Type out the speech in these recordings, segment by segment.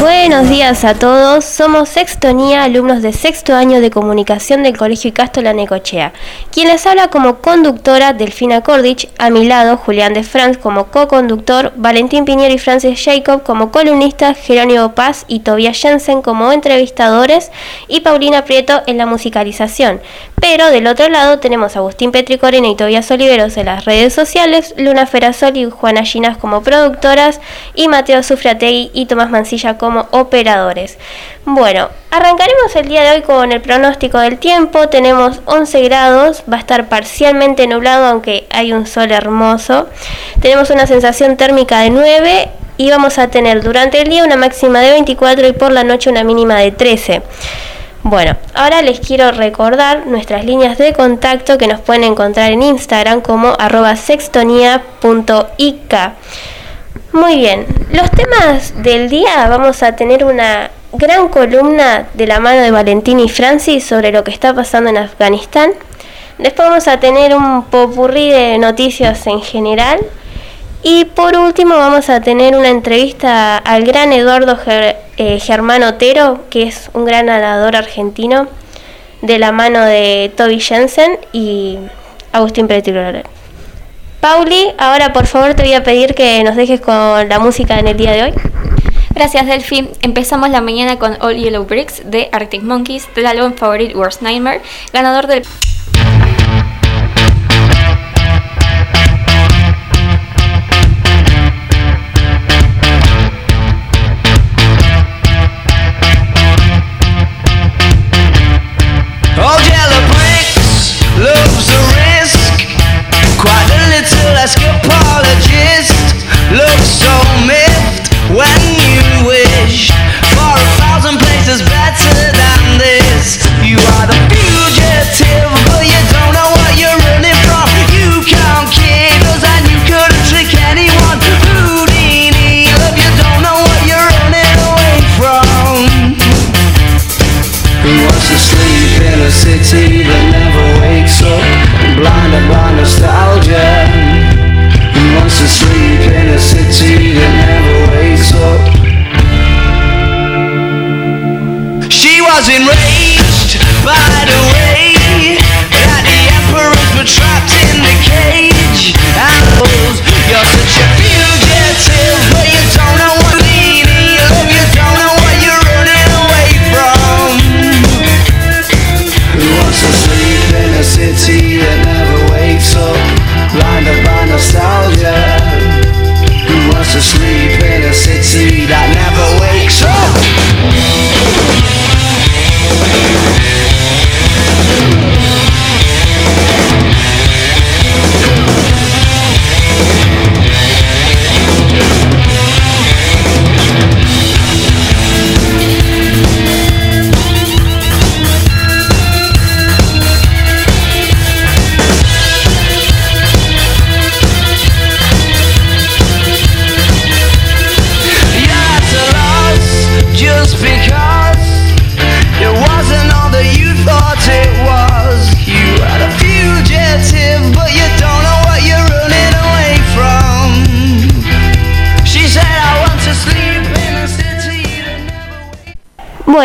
Buenos días a todos, somos Sextonía, alumnos de sexto año de comunicación del Colegio Icasto La Necochea. Quien les habla como conductora, Delfina Cordich, a mi lado Julián de Franz como co-conductor, Valentín Piñero y Francis Jacob como columnistas, Jerónimo Paz y Tobias Jensen como entrevistadores y Paulina Prieto en la musicalización. Pero del otro lado tenemos a Agustín Petricorena y Tobias Oliveros en las redes sociales, Luna Ferasol y Juana Ginas como productoras y Mateo Sufrategui y Tomás Mancilla como operadores. Bueno, arrancaremos el día de hoy con el pronóstico del tiempo. Tenemos 11 grados, va a estar parcialmente nublado aunque hay un sol hermoso. Tenemos una sensación térmica de 9 y vamos a tener durante el día una máxima de 24 y por la noche una mínima de 13. Bueno, ahora les quiero recordar nuestras líneas de contacto que nos pueden encontrar en Instagram como arroba. Muy bien, los temas del día vamos a tener una gran columna de la mano de Valentín y Francis sobre lo que está pasando en Afganistán. Después vamos a tener un popurrí de noticias en general. Y por último vamos a tener una entrevista al gran Eduardo eh, Germán Otero, que es un gran nadador argentino, de la mano de Toby Jensen y Agustín Petiroler. Pauli, ahora por favor te voy a pedir que nos dejes con la música en el día de hoy. Gracias Delphi. Empezamos la mañana con All Yellow Bricks de Arctic Monkeys del álbum Favorite Worst Nightmare, ganador del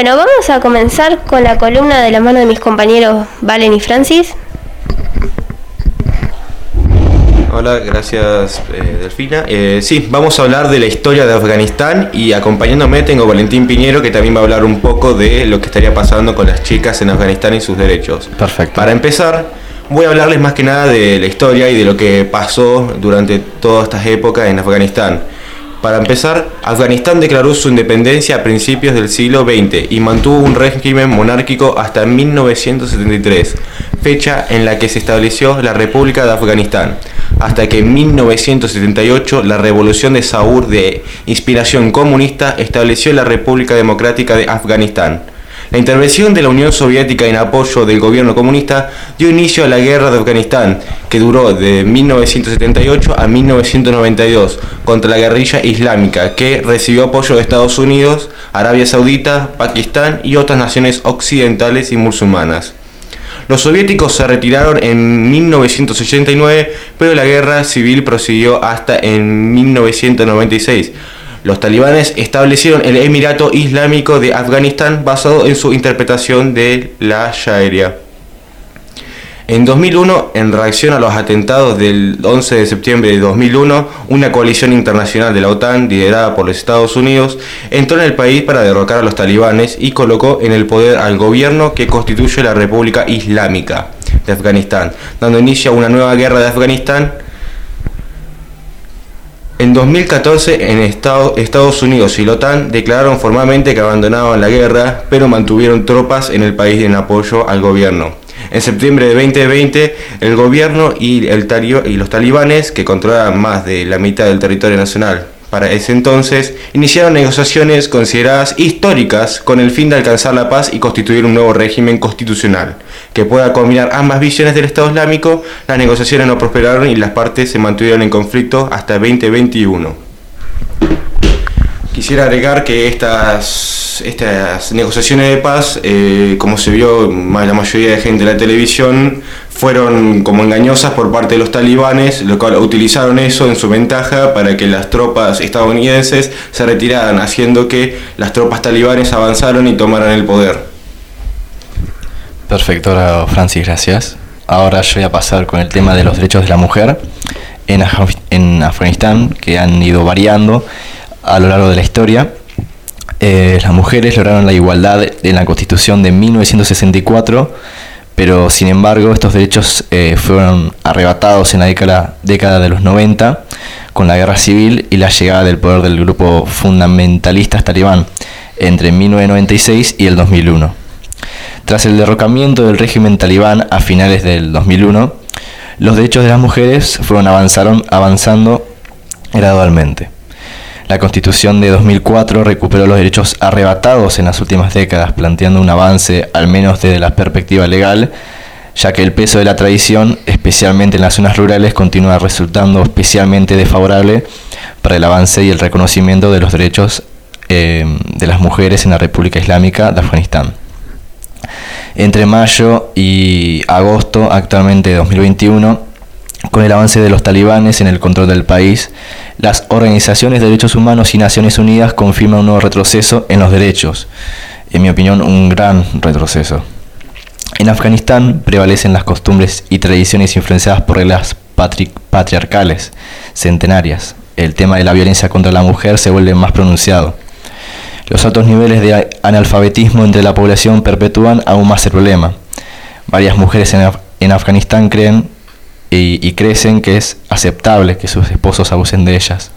Bueno, vamos a comenzar con la columna de la mano de mis compañeros Valen y Francis. Hola, gracias eh, Delfina. Eh, sí, vamos a hablar de la historia de Afganistán y acompañándome tengo Valentín Piñero que también va a hablar un poco de lo que estaría pasando con las chicas en Afganistán y sus derechos. Perfecto. Para empezar, voy a hablarles más que nada de la historia y de lo que pasó durante todas estas épocas en Afganistán. Para empezar, Afganistán declaró su independencia a principios del siglo XX y mantuvo un régimen monárquico hasta 1973, fecha en la que se estableció la República de Afganistán, hasta que en 1978 la Revolución de Saur de inspiración comunista estableció la República Democrática de Afganistán. La intervención de la Unión Soviética en apoyo del gobierno comunista dio inicio a la guerra de Afganistán, que duró de 1978 a 1992 contra la guerrilla islámica, que recibió apoyo de Estados Unidos, Arabia Saudita, Pakistán y otras naciones occidentales y musulmanas. Los soviéticos se retiraron en 1989, pero la guerra civil prosiguió hasta en 1996. Los talibanes establecieron el Emirato Islámico de Afganistán basado en su interpretación de la Sharia. En 2001, en reacción a los atentados del 11 de septiembre de 2001, una coalición internacional de la OTAN, liderada por los Estados Unidos, entró en el país para derrocar a los talibanes y colocó en el poder al gobierno que constituye la República Islámica de Afganistán, dando inicio a una nueva guerra de Afganistán. En 2014, en Estados Unidos y la OTAN declararon formalmente que abandonaban la guerra, pero mantuvieron tropas en el país en apoyo al gobierno. En septiembre de 2020, el gobierno y, el y los talibanes, que controlaban más de la mitad del territorio nacional para ese entonces, iniciaron negociaciones consideradas históricas con el fin de alcanzar la paz y constituir un nuevo régimen constitucional que pueda combinar ambas visiones del Estado Islámico. Las negociaciones no prosperaron y las partes se mantuvieron en conflicto hasta 2021. Quisiera agregar que estas estas, negociaciones de paz, eh, como se vio la mayoría de gente en la televisión, fueron como engañosas por parte de los talibanes, lo cual utilizaron eso en su ventaja para que las tropas estadounidenses se retiraran, haciendo que las tropas talibanes avanzaron y tomaran el poder. Perfecto, Francis, gracias. Ahora yo voy a pasar con el tema de los derechos de la mujer en, Afganistán, que han ido variando a lo largo de la historia. Eh, las mujeres lograron la igualdad en la Constitución de 1964, pero sin embargo estos derechos eh, fueron arrebatados en la década, década de los 90 con la guerra civil y la llegada del poder del grupo fundamentalista talibán entre 1996 y el 2001. Tras el derrocamiento del régimen talibán a finales del 2001, los derechos de las mujeres fueron avanzaron, avanzando gradualmente. La Constitución de 2004 recuperó los derechos arrebatados en las últimas décadas, planteando un avance, al menos desde la perspectiva legal, ya que el peso de la tradición, especialmente en las zonas rurales, continúa resultando especialmente desfavorable para el avance y el reconocimiento de los derechos eh, de las mujeres en la República Islámica de Afganistán. Entre mayo y agosto actualmente de 2021, con el avance de los talibanes en el control del país, las organizaciones de derechos humanos y Naciones Unidas confirman un nuevo retroceso en los derechos. En mi opinión, un gran retroceso. En Afganistán prevalecen las costumbres y tradiciones influenciadas por reglas patriarcales, centenarias. El tema de la violencia contra la mujer se vuelve más pronunciado. Los altos niveles de analfabetismo entre la población perpetúan aún más el problema. Varias mujeres en, en Afganistán creen y, crecen que es aceptable que sus esposos abusen de ellas.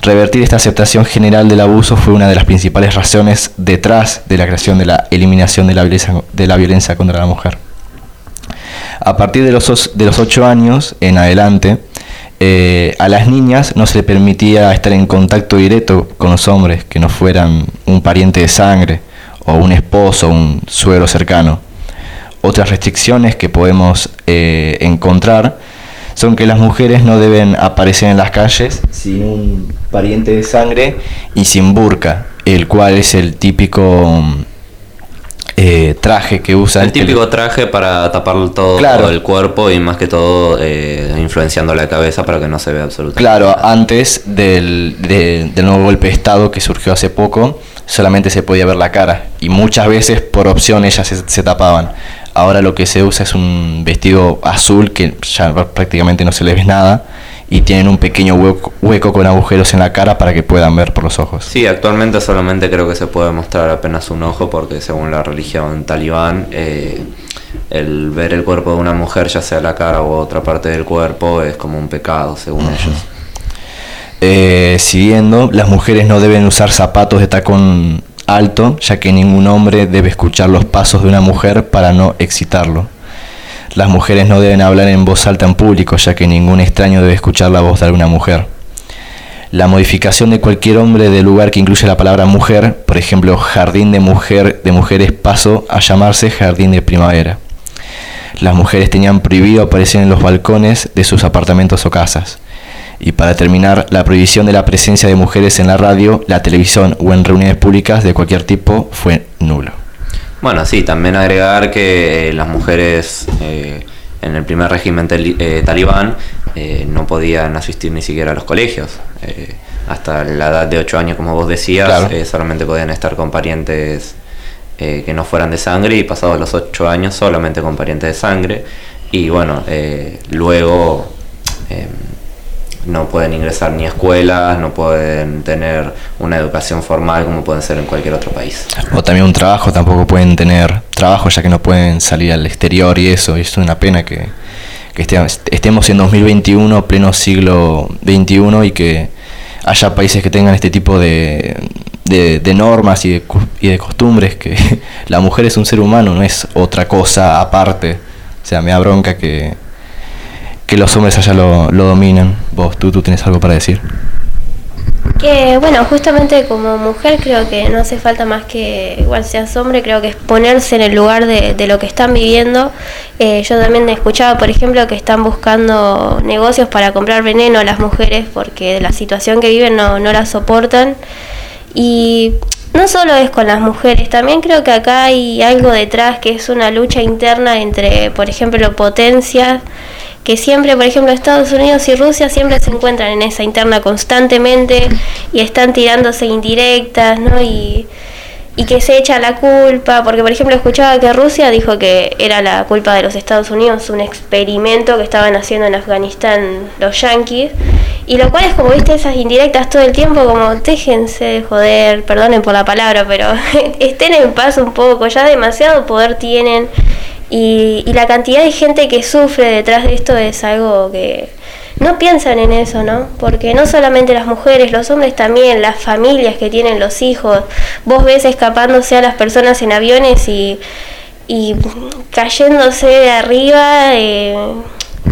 Revertir esta aceptación general del abuso fue una de las principales razones detrás de la creación de la eliminación de la violencia, contra la mujer. A partir de los, de los 8 años en adelante, eh, a las niñas no se le permitía estar en contacto directo con los hombres que no fueran un pariente de sangre o un esposo un suegro cercano. Otras restricciones que podemos eh, encontrar son que las mujeres no deben aparecer en las calles sin un pariente de sangre y sin burka, el cual es el típico eh, traje que usa. El típico traje para tapar todo, el cuerpo y más que todo eh, influenciando la cabeza para que no se vea absolutamente. Claro, antes del, del nuevo golpe de Estado que surgió hace poco, solamente se podía ver la cara y muchas veces por opción ellas se tapaban. Ahora lo que se usa es un vestido azul que ya prácticamente no se le ve nada y tienen un pequeño hueco, con agujeros en la cara para que puedan ver por los ojos. Sí, actualmente solamente creo que se puede mostrar apenas un ojo porque según la religión talibán, eh, el ver el cuerpo de una mujer, ya sea la cara u otra parte del cuerpo, es como un pecado según ellos. Eh, siguiendo, las mujeres no deben usar zapatos de tacón alto, ya que ningún hombre debe escuchar los pasos de una mujer para no excitarlo. Las mujeres no deben hablar en voz alta en público, ya que ningún extraño debe escuchar la voz de alguna mujer. La modificación de cualquier hombre del lugar que incluye la palabra mujer, por ejemplo, jardín de mujer de mujeres paso a llamarse jardín de primavera. Las mujeres tenían prohibido aparecer en los balcones de sus apartamentos o casas. Y para terminar, la prohibición de la presencia de mujeres en la radio, la televisión o en reuniones públicas de cualquier tipo fue nulo. Bueno, sí, también agregar que eh, las mujeres eh, en el primer régimen eh, talibán eh, no podían asistir ni siquiera a los colegios. Eh, hasta la edad de 8 años, como vos decías, Claro. solamente podían estar con parientes eh, que no fueran de sangre y pasados los 8 años solamente con parientes de sangre. Y bueno, eh, luego eh, no pueden ingresar ni a escuelas, no pueden tener una educación formal como pueden ser en cualquier otro país. O también un trabajo, tampoco pueden tener trabajo ya que no pueden salir al exterior y eso. Y es una pena que, que este- estemos en 2021, pleno siglo XXI, y que haya países que tengan este tipo de, de- normas y de, y de costumbres, que la mujer es un ser humano, no es otra cosa aparte. O sea, me da bronca que, que los hombres allá lo, dominan. Vos, tú, tú tienes algo para decir. Que bueno, justamente como mujer creo que no hace falta más que, igual seas hombre, creo que es ponerse en el lugar de, de lo que están viviendo. Eh, yo también he escuchado, por ejemplo, que están buscando negocios para comprar veneno a las mujeres porque la situación que viven no, no la soportan. Y no solo es con las mujeres, también creo que acá hay algo detrás que es una lucha interna entre, por ejemplo, potencias que siempre, por ejemplo, Estados Unidos y Rusia siempre se encuentran en esa interna constantemente y están tirándose indirectas, ¿no? Y, y que se echa la culpa, porque por ejemplo escuchaba que Rusia dijo que era la culpa de los Estados Unidos, un experimento que estaban haciendo en Afganistán los yanquis, y lo cual es como, viste, esas indirectas todo el tiempo, como, déjense de joder, perdonen por la palabra, pero estén en paz un poco, ya demasiado poder tienen, y, y la cantidad de gente que sufre detrás de esto es algo que no piensan en eso, ¿no? Porque no solamente las mujeres, los hombres también, las familias que tienen los hijos, vos ves escapándose a las personas en aviones y, y cayéndose de arriba, eh,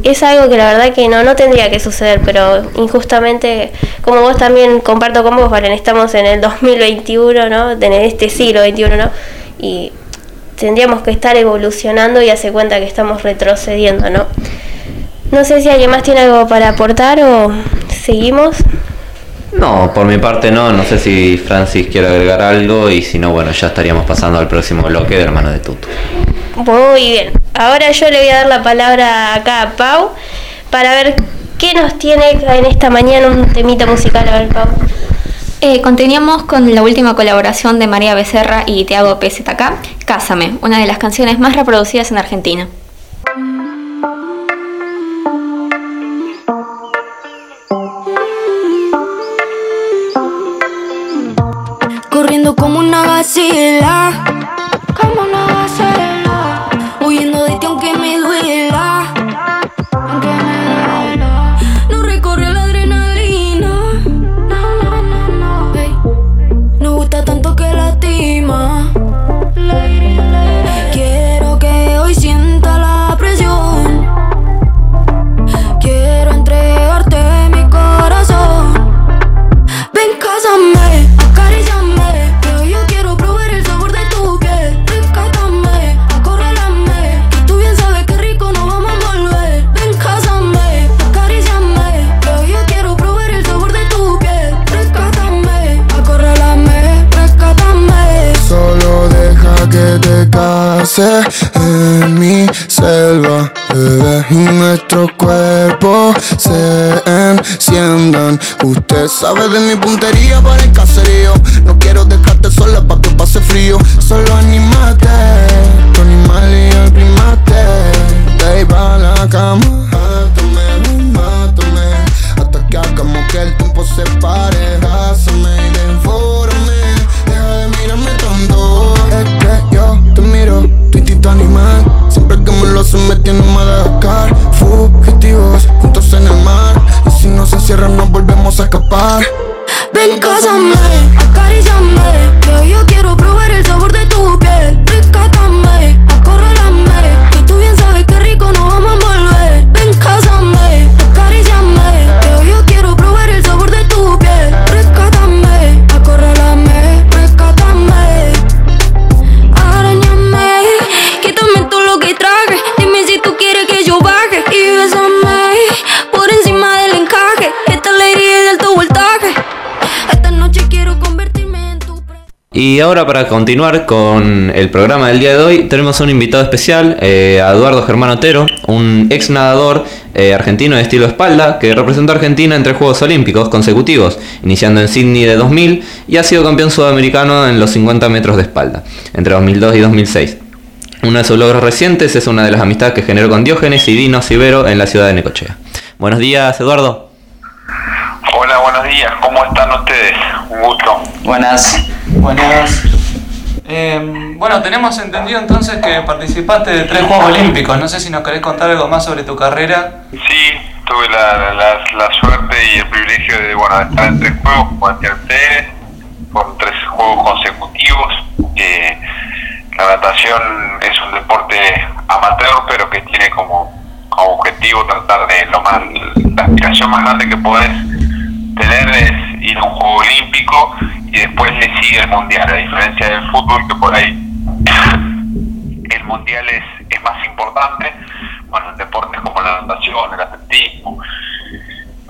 es algo que la verdad que no, no tendría que suceder, pero injustamente, como vos también comparto con vos, Valen, estamos en el 2021, ¿no? En este siglo XXI, ¿no? Y tendríamos que estar evolucionando y hace cuenta que estamos retrocediendo, ¿no? No sé si alguien más tiene algo para aportar o seguimos. No, por mi parte no, no sé si Francis quiere agregar algo y si no, bueno, ya estaríamos pasando al próximo bloque de la mano de Tutu. Muy bien. Ahora yo le voy a dar la palabra acá a Pau para ver qué nos tiene en esta mañana un temita musical. A ver, Pau. Eh, continuamos con la última colaboración de María Becerra y Tiago PZK, Cásame, una de las canciones más reproducidas en Argentina. Corriendo como una gacela. Usted sabe de mi puntería Y ahora para continuar con el programa del día de hoy, tenemos un invitado especial, eh, a Eduardo Germán Otero, un ex nadador eh, argentino de estilo espalda que representó a Argentina en tres Juegos Olímpicos consecutivos, iniciando en Sydney de 2000 y ha sido campeón sudamericano en los 50 metros de espalda, entre 2002 y 2006. Uno de sus logros recientes es una de las amistades que generó con Diógenes y Dino Sivero en la ciudad de Necochea. Buenos días, Eduardo. Hola, buenos días. ¿Cómo están ustedes? Un gusto. Buenas. Buenas. Eh, bueno, tenemos entendido entonces que participaste de tres Juegos Olímpicos. No sé si nos querés contar algo más sobre tu carrera. Sí, tuve la, la, suerte y el privilegio de, bueno, de estar en tres juegos, decía ustedes, con tres juegos consecutivos. Eh, la natación es un deporte amateur, pero que tiene como, como objetivo tratar de lo más, la aspiración más grande que podés tener es ir a un juego olímpico y después le sigue el mundial, a diferencia del fútbol que por ahí el mundial es, es más importante, bueno, en deportes como la natación, el atletismo,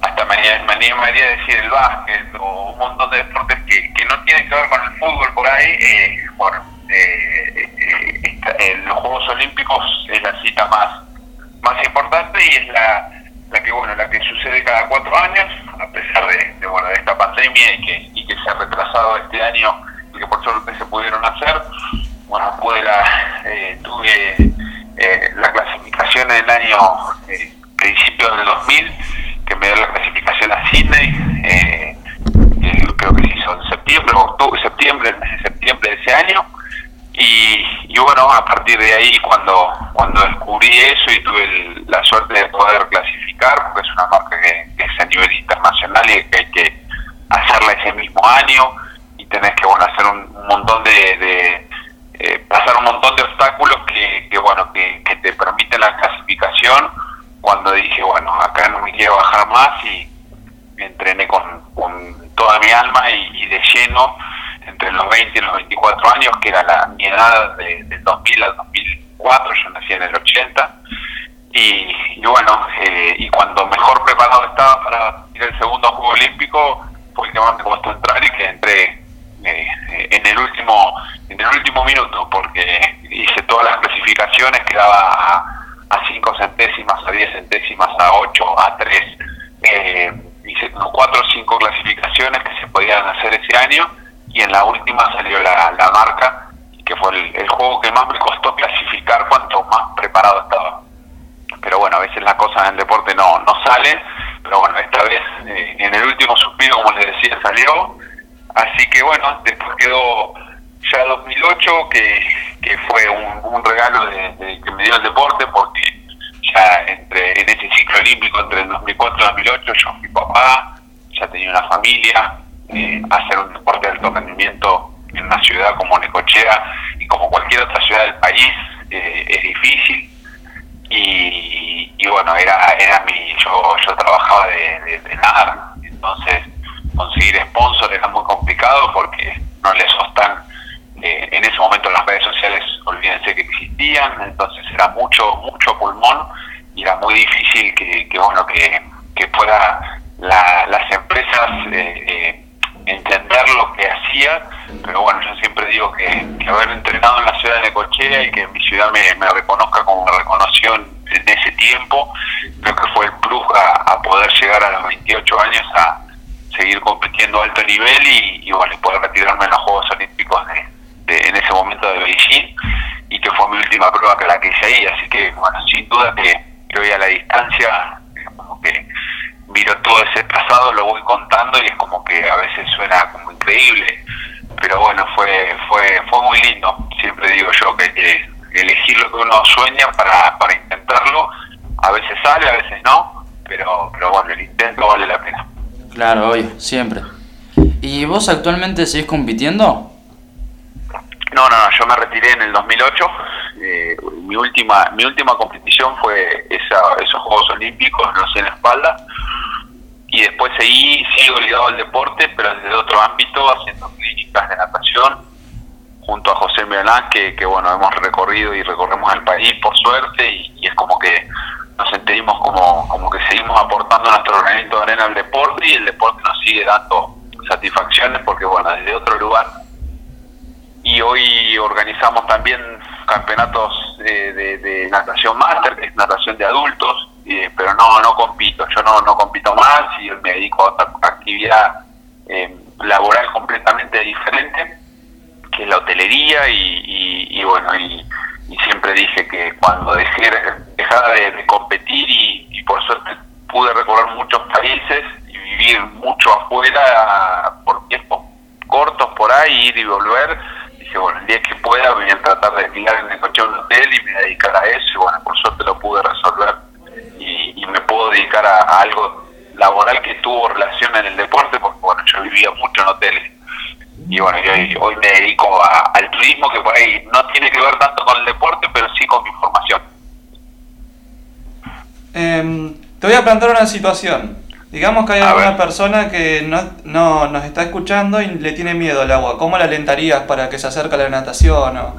hasta me animaría a decir el básquet o un montón de deportes que, que no tienen que ver con el fútbol por ahí, eh, bueno, eh, eh, eh, los Juegos Olímpicos es la cita más, más importante y es la, la que bueno la que sucede cada cuatro años, a pesar de, bueno, de esta pandemia y que, y que se ha retrasado este año y que por suerte se pudieron hacer, bueno, pude la, eh, tuve eh, la clasificación en el año eh, principio del 2000, que me dio la clasificación a Sydney, eh, creo que se hizo en septiembre, octubre, septiembre, el mes de septiembre de ese año, y, y, bueno, a partir de ahí cuando, cuando descubrí eso y tuve la suerte de poder clasificar, porque es una marca que, que, es a nivel internacional y que hay que hacerla ese mismo año y tenés que bueno hacer un, montón de, de eh, pasar un montón de obstáculos que, que bueno que, te permiten la clasificación cuando dije bueno acá no me quiero bajar más y me entrené con, toda mi alma y, y de lleno entre los 20 y los 24 años, que era la, mi edad de, del 2000 al 2004, yo nací en el 80, y, y bueno, eh, y cuando mejor preparado estaba para ir al segundo Juego Olímpico, fue el que más me costó entrar y que entré eh, en el último en el último minuto, porque hice todas las clasificaciones, quedaba a 5 centésimas, a 10 centésimas, a 8, a 3, eh, hice como 4 o 5 clasificaciones que se podían hacer ese año, y en la última salió la, la marca, que fue el, juego que más me costó clasificar cuanto más preparado estaba. Pero bueno, a veces las cosas en el deporte no, no salen, pero bueno, esta vez eh, en el último suspiro, como les decía, salió. Así que bueno, después quedó ya 2008, que, que fue un, regalo de, que me dio el deporte, porque ya entre en ese ciclo olímpico, entre el 2004 y 2008, yo fui papá, ya tenía una familia, eh, hacer un deporte de alto rendimiento en una ciudad como Necochea y como cualquier otra ciudad del país eh, es difícil y, y, bueno era era mi yo yo trabajaba de, nada entonces conseguir sponsor era muy complicado porque no les sostan eh, en ese momento las redes sociales olvídense que existían entonces era mucho mucho pulmón y era muy difícil que, que bueno que, que pueda la, las empresas eh, eh, entender lo que hacía, pero bueno, yo siempre digo que, haber entrenado en la ciudad de Necochea y que mi ciudad me, reconozca como me reconoció en, ese tiempo, creo que fue el plus a, poder llegar a los 28 años a seguir compitiendo a alto nivel y, bueno, poder retirarme en los Juegos Olímpicos de, de, en ese momento de Beijing y que fue mi última prueba que la que hice ahí, así que bueno, sin duda que, que hoy a la distancia, miro todo ese pasado, lo voy contando y es como que a veces suena como increíble, pero bueno, fue fue fue muy lindo. Siempre digo yo que que elegir lo que uno sueña para, para intentarlo. A veces sale, a veces no, pero, pero bueno, el intento vale la pena. Claro, obvio, siempre. ¿Y vos actualmente seguís compitiendo? No, no, no, yo me retiré en el 2008. Eh, mi última mi última competición fue esa, esos Juegos Olímpicos, no sé, en la espalda y después seguí, sigo ligado al deporte, pero desde otro ámbito, haciendo clínicas de natación, junto a José Milán, que, bueno, hemos recorrido y recorremos el país por suerte, y, es como que nos sentimos como, como que seguimos aportando nuestro granito de arena al deporte, y el deporte nos sigue dando satisfacciones, porque bueno, desde otro lugar. Y hoy organizamos también campeonatos de, de- de natación máster, que es natación de adultos, eh, pero no no compito, yo no, no compito más y me dedico a otra actividad eh, laboral completamente diferente, que es la hotelería y, y- bueno, y, y siempre dije que cuando dejé, dejara de, competir y, por suerte pude recorrer muchos países y vivir mucho afuera por tiempos cortos por ahí, ir y volver, dije, bueno, el día que pueda voy a tratar de alquilar en el coche de un hotel y me dedicar a eso y bueno, por suerte lo pude resolver dedicar a, a algo laboral que tuvo relación en el deporte porque bueno, yo vivía mucho en hoteles y bueno, yo hoy, me dedico a- al turismo que por ahí no tiene que ver tanto con el deporte, pero sí con mi formación. Em, te voy a plantear una situación. Digamos que hay A alguna ver. persona que no, no nos está escuchando y le tiene miedo al agua. ¿Cómo la alentarías para que se acerque a la natación? O...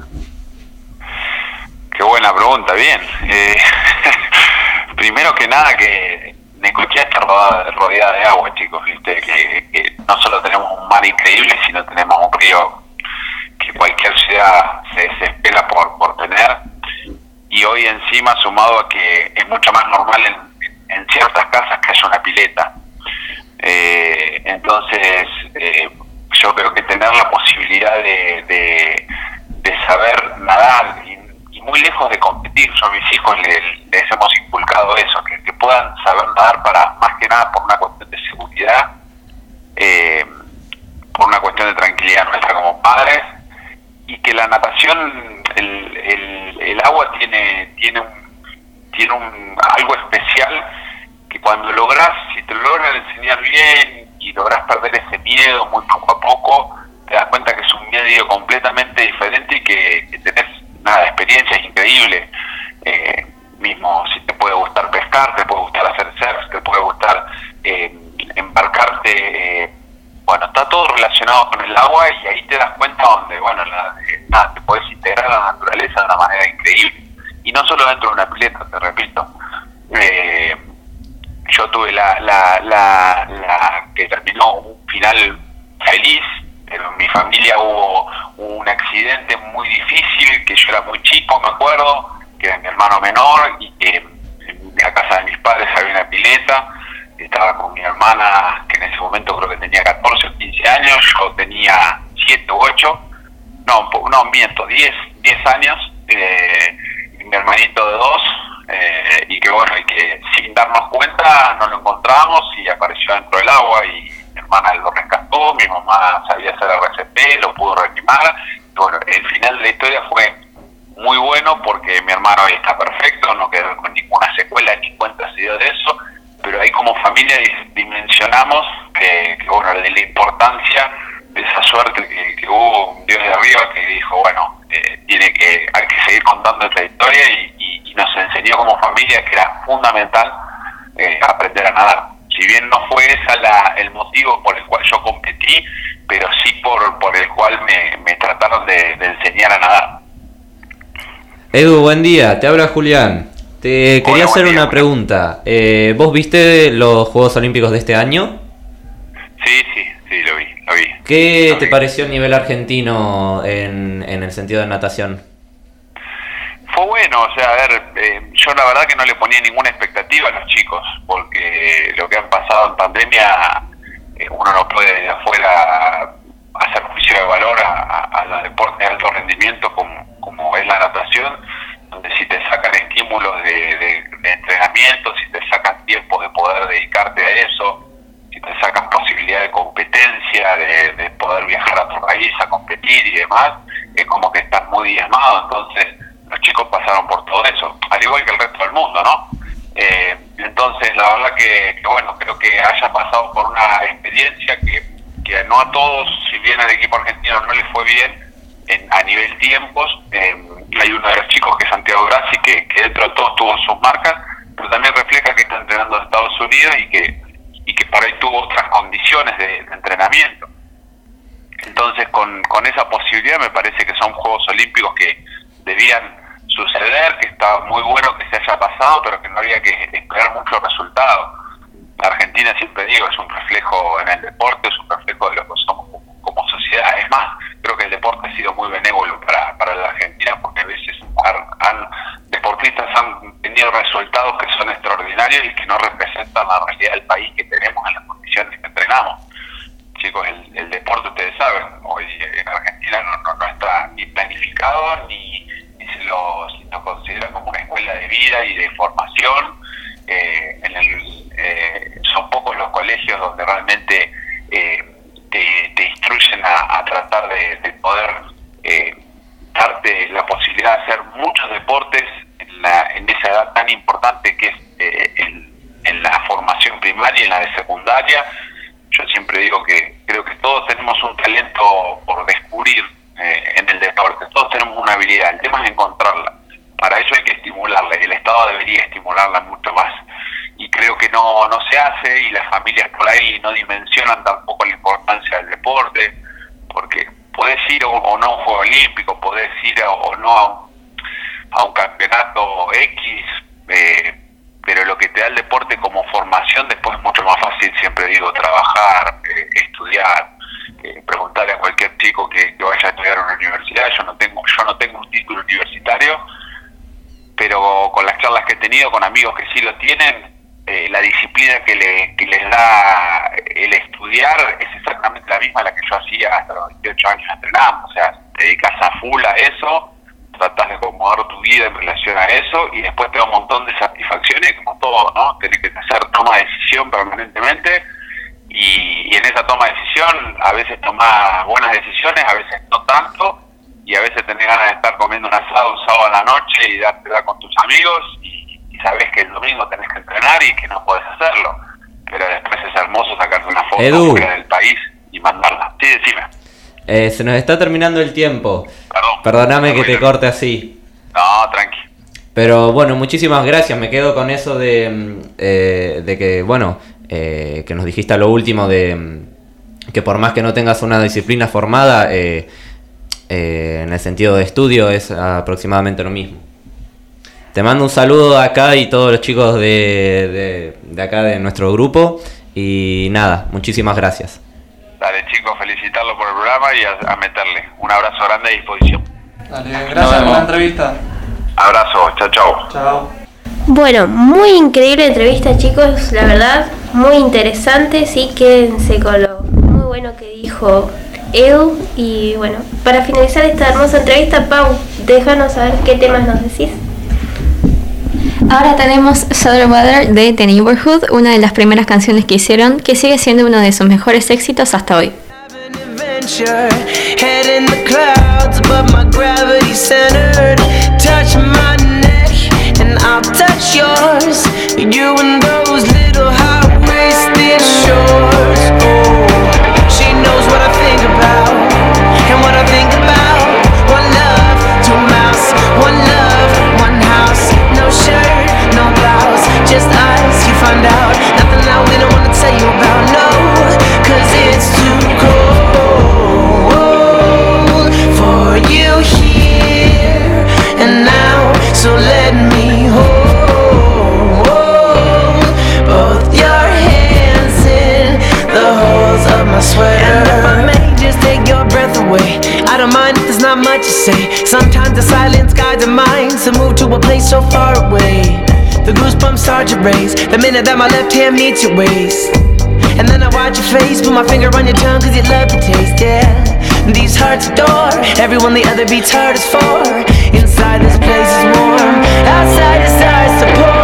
Qué buena pregunta, bien. Eh, primero que nada que Necochea está rodeada, de agua, chicos, ¿viste? Que, no solo tenemos un mar increíble, sino tenemos un río que cualquier ciudad se desespera por, por tener. Y hoy encima, sumado a que es mucho más normal en, en ciertas casas que haya una pileta. Eh, entonces, eh, yo creo que tener la posibilidad de, de, saber nadar y, muy lejos de competir, yo mis hijos le- les, hemos inculcado eso, que, puedan saber nadar para, más que nada por una cuestión de seguridad, eh, por una cuestión de tranquilidad nuestra como padres, y que la natación, el, el, el agua tiene, tiene un tiene un, algo especial que cuando logras, si te lo logran enseñar bien y logras perder ese miedo muy poco a poco, te das cuenta que es un medio completamente diferente y que, que tenés nada, experiencias increíbles. Eh, mismo si te puede gustar pescar, te puede gustar hacer surf, te puede gustar eh, embarcarte, eh, bueno, está todo relacionado con el agua y ahí te das cuenta donde, bueno, la- eh, nada, te puedes integrar a la naturaleza de una manera increíble. Y no solo dentro de una pileta, te repito. Eh, yo tuve la, la, la, la que terminó un final feliz, pero en mi familia hubo un accidente muy difícil, que yo era muy chico, me acuerdo, que era mi hermano menor, y que en la casa de mis padres había una pileta, estaba con mi hermana, que en ese momento creo que tenía 14 o 15 años, yo tenía 7 u 8, no, no, miento, 10, 10 años, eh, mi hermanito de 2, eh, y que bueno, y que sin darnos cuenta no lo encontramos y apareció dentro del agua y mi hermana lo rescató, mi mamá sabía hacer RCP, lo pudo reanimar, bueno, el final de la historia fue muy bueno porque mi hermano hoy está perfecto, no quedó con ninguna secuela ni cuenta se dio de eso, pero ahí como familia dimensionamos que, bueno, de la importancia de esa suerte que, hubo un Dios de arriba que dijo, bueno, eh, tiene que, hay que seguir contando esta historia y, nos enseñó como familia que era fundamental eh, aprender a nadar. Si bien no fue la, el motivo por el cual yo competí, pero sí por, por el cual me, me trataron de enseñar a nadar. Edu, buen día, te habla Julián. Te quería hacer día, una pregunta. Eh, ¿Vos viste los Juegos Olímpicos de este año? Sí, sí, sí, lo vi, lo vi. ¿Qué Lo te vi. pareció a nivel argentino en, en el sentido de natación? Fue bueno, o sea, a ver, eh, yo la verdad que no le ponía ninguna expectativa a los chicos, porque lo que han pasado en pandemia, eh, uno no puede desde afuera hacer juicio de valor a, a- a los deportes de alto rendimiento como, como es la natación, donde si te sacan estímulos de, de- de entrenamiento, si te sacan tiempo de poder dedicarte a eso, si te sacan posibilidad de competencia, de, de poder viajar a tu país a competir y demás, es como que estás muy diezmado, entonces los chicos pasaron por todo eso, al igual que el resto del mundo, ¿no? Eh, entonces, la verdad que, bueno, creo que haya pasado por una experiencia que, que no a todos, si bien al equipo argentino no le fue bien en, a nivel tiempos, eh, hay uno de los chicos que es Santiago Grassi, que, dentro de todos tuvo sus marcas, pero también refleja que está entrenando en Estados Unidos y que, y que para ahí tuvo otras condiciones de, de entrenamiento. Entonces, con, esa posibilidad me parece que son Juegos Olímpicos que debían suceder, que está muy bueno que se haya pasado, pero que no había que esperar mucho resultado. La Argentina, siempre digo, es un reflejo en el deporte, es un reflejo de lo que somos como, sociedad. Es más, creo que deporte ha sido muy benévolo para, para la Argentina porque a veces han- deportistas han tenido resultados que son extraordinarios y que no representan la realidad del país que tenemos en las condiciones que entrenamos. Chicos, el, el deporte, ustedes saben, hoy en Argentina no, no, no está ni planificado ni, ni se, lo, se lo considera como una escuela de vida y de formación. Eh, en el, eh, son pocos los colegios donde realmente eh, te, te instruyen a, a tratar de, de poder eh, darte la posibilidad de hacer muchos deportes en, la, en esa edad tan importante que es eh, en, en la formación primaria y en la de secundaria. Yo siempre digo que creo que todos tenemos un talento por descubrir eh, en el deporte, todos tenemos una habilidad, el tema es encontrarla. Para eso hay que estimularla y el Estado debería estimularla mucho más. Y creo que no, no se hace y las familias por ahí no dimensionan tampoco la importancia del deporte, porque podés ir o, o no a un Juego Olímpico, podés ir a- o no a un, a un campeonato X, eh, pero lo que te da el deporte como formación después es mucho más fácil, siempre digo, trabajar, eh, estudiar, eh, preguntarle a cualquier chico que, que vaya a estudiar a una universidad, yo no tengo, yo no tengo un título universitario, pero con las charlas que he que sí lo tienen, eh, la disciplina que, le, que les da el estudiar es exactamente la misma la que yo hacía hasta los 28 años entrenando. O sea, te dedicas a full a eso, tratás de acomodar tu vida en relación a eso y después te da un montón de satisfacciones, como todo, ¿no? Tenés que hacer toma de decisión permanentemente y, en esa toma de decisión a veces tomás buenas decisiones, a veces no tanto y a veces tenés ganas de estar comiendo un asado un sábado a la noche y darte con tus amigos y, sabes que el domingo tenés que entrenar y que no podés hacerlo. Pero después es hermoso sacarte una foto Edu. fuera del país y mandarla. Sí, decime. Eh, se nos está terminando el tiempo. Perdón. Perdóname que te corte así. No, tranqui. Pero bueno, muchísimas gracias. Me quedo con eso de, mm, eh, de que, bueno, eh, que nos dijiste a lo último de mm, que por más que no tengas una disciplina formada, eh, eh, en el sentido de estudio es aproximadamente lo mismo. Te mando un saludo acá y todos los chicos de, de, de acá de nuestro grupo. Y nada, muchísimas gracias. Dale, chicos, felicitarlo por el programa y a, a meterle. Un abrazo grande a disposición. Dale, gracias por la entrevista. Abrazo, chao, chao. Chao. Bueno, muy increíble entrevista chicos, la verdad, muy interesante, sí, quédense con lo muy bueno que dijo Edu y bueno, para finalizar esta hermosa entrevista, Pau, déjanos saber qué temas nos decís. Ahora tenemos Solar Weather de The Neighborhood, una de las primeras canciones que hicieron, que sigue siendo uno de sus mejores éxitos hasta hoy. May just take your breath away, I don't mind if there's not much to say. Sometimes the silence guides our minds to move to a place so far away. The goosebumps start to raise the minute that my left hand meets your waist. And then I watch your face, put my finger on your tongue cause you love the taste, yeah These hearts adore, everyone the other beats hard as for Inside this place is warm, outside it starts to pour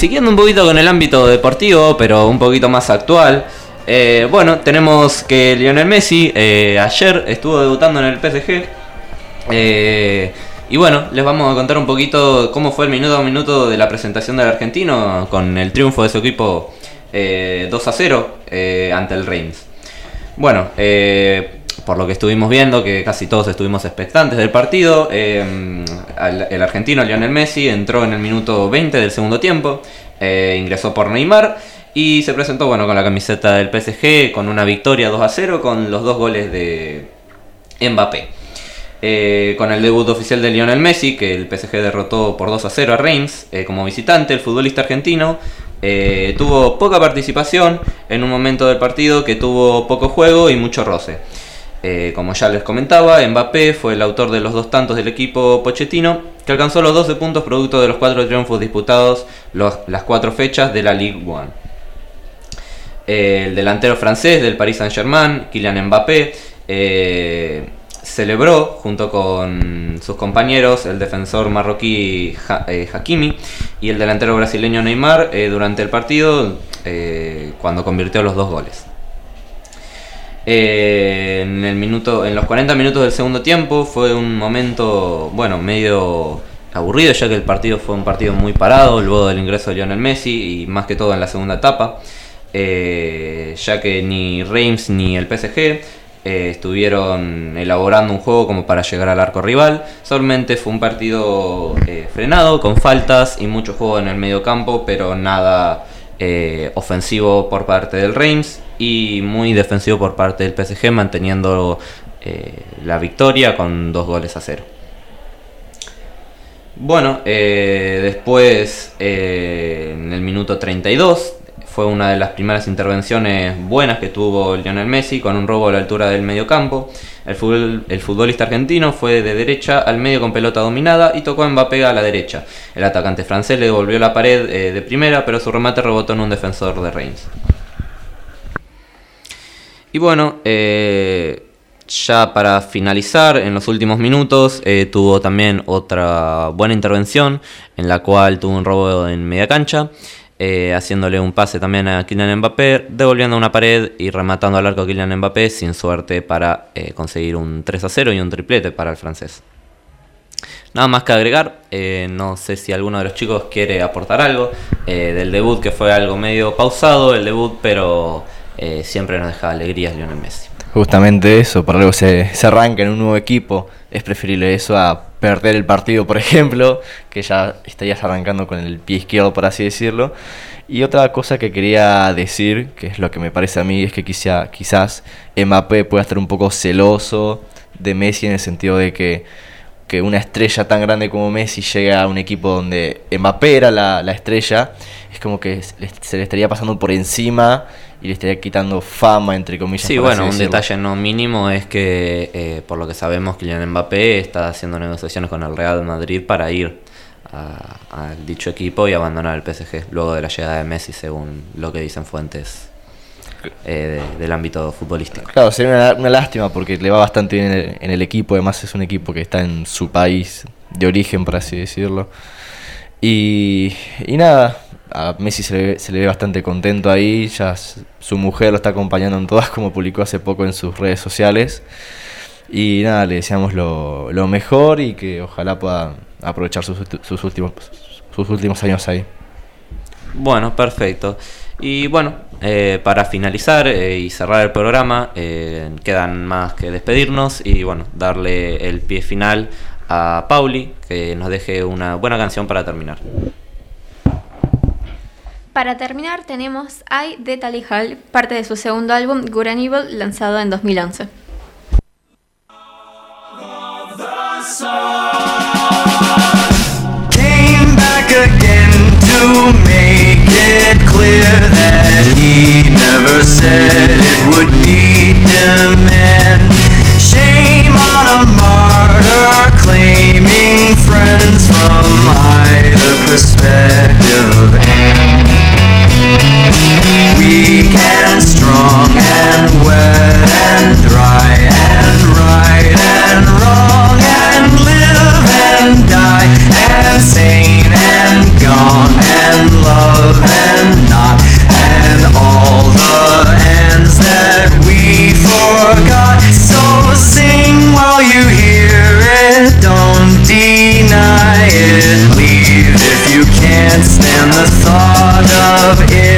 siguiendo un poquito con el ámbito deportivo, pero un poquito más actual. eh, bueno, tenemos que Lionel Messi eh, ayer estuvo debutando en el PSG. eh, y bueno, les vamos a contar un poquito cómo fue el minuto a minuto de la presentación del argentino con el triunfo de su equipo eh, 2 a 0 eh, ante el Reims. Bueno, por lo que estuvimos viendo, que casi todos estuvimos expectantes del partido, el argentino Lionel Messi entró en el minuto 20 del segundo tiempo, eh, ingresó por Neymar y se presentó bueno, con la camiseta del PSG con una victoria 2 a 0 con los dos goles de Mbappé. Eh, con el debut oficial de Lionel Messi, que el PSG derrotó por 2 a 0 a Reims eh, como visitante, el futbolista argentino tuvo poca participación en un momento del partido que tuvo poco juego y mucho roce. Eh, como ya les comentaba, Mbappé fue el autor de los dos tantos del equipo Pochettino, que alcanzó los 12 puntos producto de los cuatro triunfos disputados los- las cuatro fechas de la Ligue 1. El delantero francés del Paris Saint-Germain, Kylian Mbappé, eh, celebró junto con sus compañeros el defensor marroquí eh, Hakimi y el delantero brasileño Neymar eh, durante el partido eh, cuando convirtió los dos goles. Eh, en el minuto, en los 40 minutos del segundo tiempo fue un momento, bueno, medio aburrido ya que el partido fue un partido muy parado luego del ingreso de Lionel Messi y más que todo en la segunda etapa, eh, ya que ni Reims ni el PSG eh, estuvieron elaborando un juego como para llegar al arco rival, solamente fue un partido frenado con faltas y mucho juego en el medio campo, pero nada ofensivo por parte del Reims y muy defensivo por parte del PSG, manteniendo eh, la victoria con dos goles a cero. Bueno, eh, después eh, en el minuto 32 fue una de las primeras intervenciones buenas que tuvo Lionel Messi con un robo a la altura del medio campo. El, el futbolista argentino fue de derecha al medio con pelota dominada y tocó a Mbappé a la derecha. El atacante francés le devolvió la pared de primera, pero su remate rebotó en un defensor de Reims. Y bueno, eh, ya para finalizar, en los últimos minutos, eh, tuvo también otra buena intervención en la cual tuvo un robo en media cancha, eh, haciéndole un pase también a Kylian Mbappé, devolviendo una pared y rematando al arco a Kylian Mbappé sin suerte para conseguir un 3 a 0 y un triplete para el francés. Nada más que agregar, no sé si alguno de los chicos quiere aportar algo del debut que fue algo medio pausado el debut, pero eh, siempre nos deja alegrías Lionel Messi. Justamente eso, algo se, se arranca en un nuevo equipo. Es preferible eso a perder el partido, por ejemplo, que ya estarías arrancando con el pie izquierdo, por así decirlo. Y otra cosa que quería decir, que es lo que me parece a mí, es que quizá, quizás Mbappé pueda estar un poco celoso de Messi en el sentido de que, que una estrella tan grande como Messi llega a un equipo donde Mbappé era la, la estrella, es como que se le- estaría pasando por encima y le estaría quitando fama, entre comillas. Sí, bueno, un decirlo. detalle no mínimo es que, eh, por lo que sabemos, Kylian Mbappé está haciendo negociaciones con el Real Madrid para ir a- al dicho equipo y abandonar el PSG luego de la llegada de Messi, según lo que dicen fuentes eh, de- del ámbito futbolístico. Claro, sería una, una lástima porque le va bastante bien en el, en el equipo. Además, es un equipo que está en su país de origen, por así decirlo. Y, y nada, a Messi se le, ve- se le ve bastante contento ahí. Ya su mujer lo está acompañando en todas, como publicó hace poco en sus redes sociales. Y nada, le deseamos lo, lo mejor y que ojalá pueda aprovechar sus, sus, últimos, sus últimos años ahí. Bueno, perfecto. Y bueno, eh, para finalizar eh, y cerrar el programa, eh, quedan más que despedirnos y bueno, darle el pie final a Pauli, que nos deje una buena canción para terminar. Para terminar tenemos I de Tally Hall, parte de su segundo álbum Good and Evil, lanzado en 2011. came back again to make it clear that he never said it would be demand. Shame on a martyr claiming friends from either perspective. Weak and strong and wet and dry and stand the thought of it.